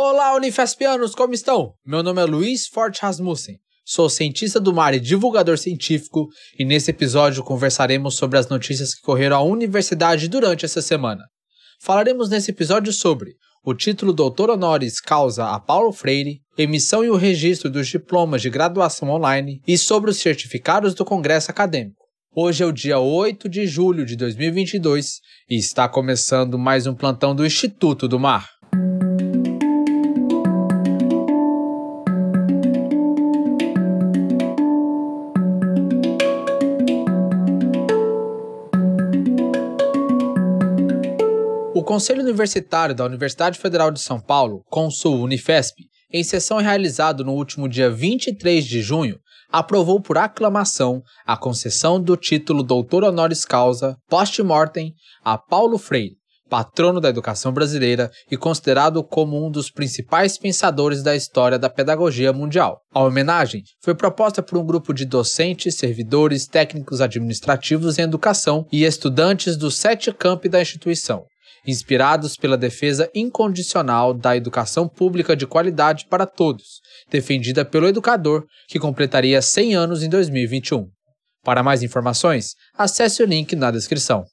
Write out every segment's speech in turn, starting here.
Olá, Unifespianos, como estão? Meu nome é Luiz Forte Rasmussen, sou cientista do mar e divulgador científico, e nesse episódio conversaremos sobre as notícias que correram à universidade durante essa semana. Falaremos nesse episódio sobre o título Doutor Honoris Causa a Paulo Freire, emissão e o registro dos diplomas de graduação online e sobre os certificados do Congresso Acadêmico. Hoje é o dia 8 de julho de 2022 e está começando mais um plantão do Instituto do Mar. O Conselho Universitário da Universidade Federal de São Paulo, Consul Unifesp, em sessão realizada no último dia 23 de junho, aprovou por aclamação a concessão do título Doutor Honoris Causa post-mortem a Paulo Freire, patrono da educação brasileira e considerado como um dos principais pensadores da história da pedagogia mundial. A homenagem foi proposta por um grupo de docentes, servidores, técnicos administrativos em educação e estudantes dos sete campi da instituição inspirados pela defesa incondicional da educação pública de qualidade para todos, defendida pelo educador, que completaria 100 anos em 2021. Para mais informações, acesse o link na descrição.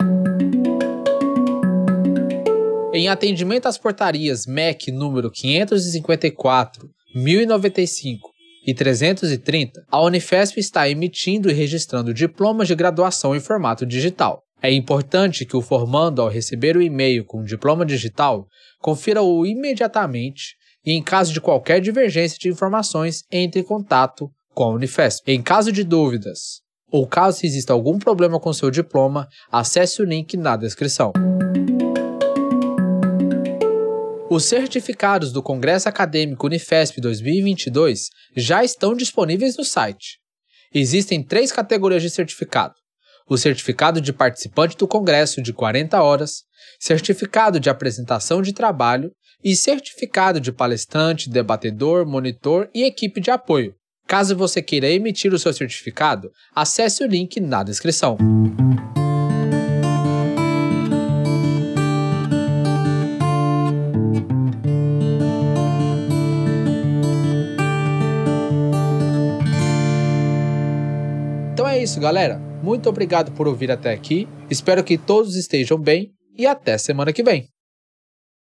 Em atendimento às portarias MEC número 554, 1095 e 330, a Unifesp está emitindo e registrando diplomas de graduação em formato digital. É importante que o formando, ao receber o e-mail com o diploma digital, confira-o imediatamente e, em caso de qualquer divergência de informações, entre em contato com a Unifesp. Em caso de dúvidas ou caso exista algum problema com seu diploma, acesse o link na descrição. Os certificados do Congresso Acadêmico Unifesp 2022 já estão disponíveis no site. Existem três categorias de certificado: o certificado de participante do Congresso de 40 horas, certificado de apresentação de trabalho e certificado de palestrante, debatedor, monitor e equipe de apoio. Caso você queira emitir o seu certificado, acesse o link na descrição. Então é isso, galera. Muito obrigado por ouvir até aqui. Espero que todos estejam bem e até semana que vem.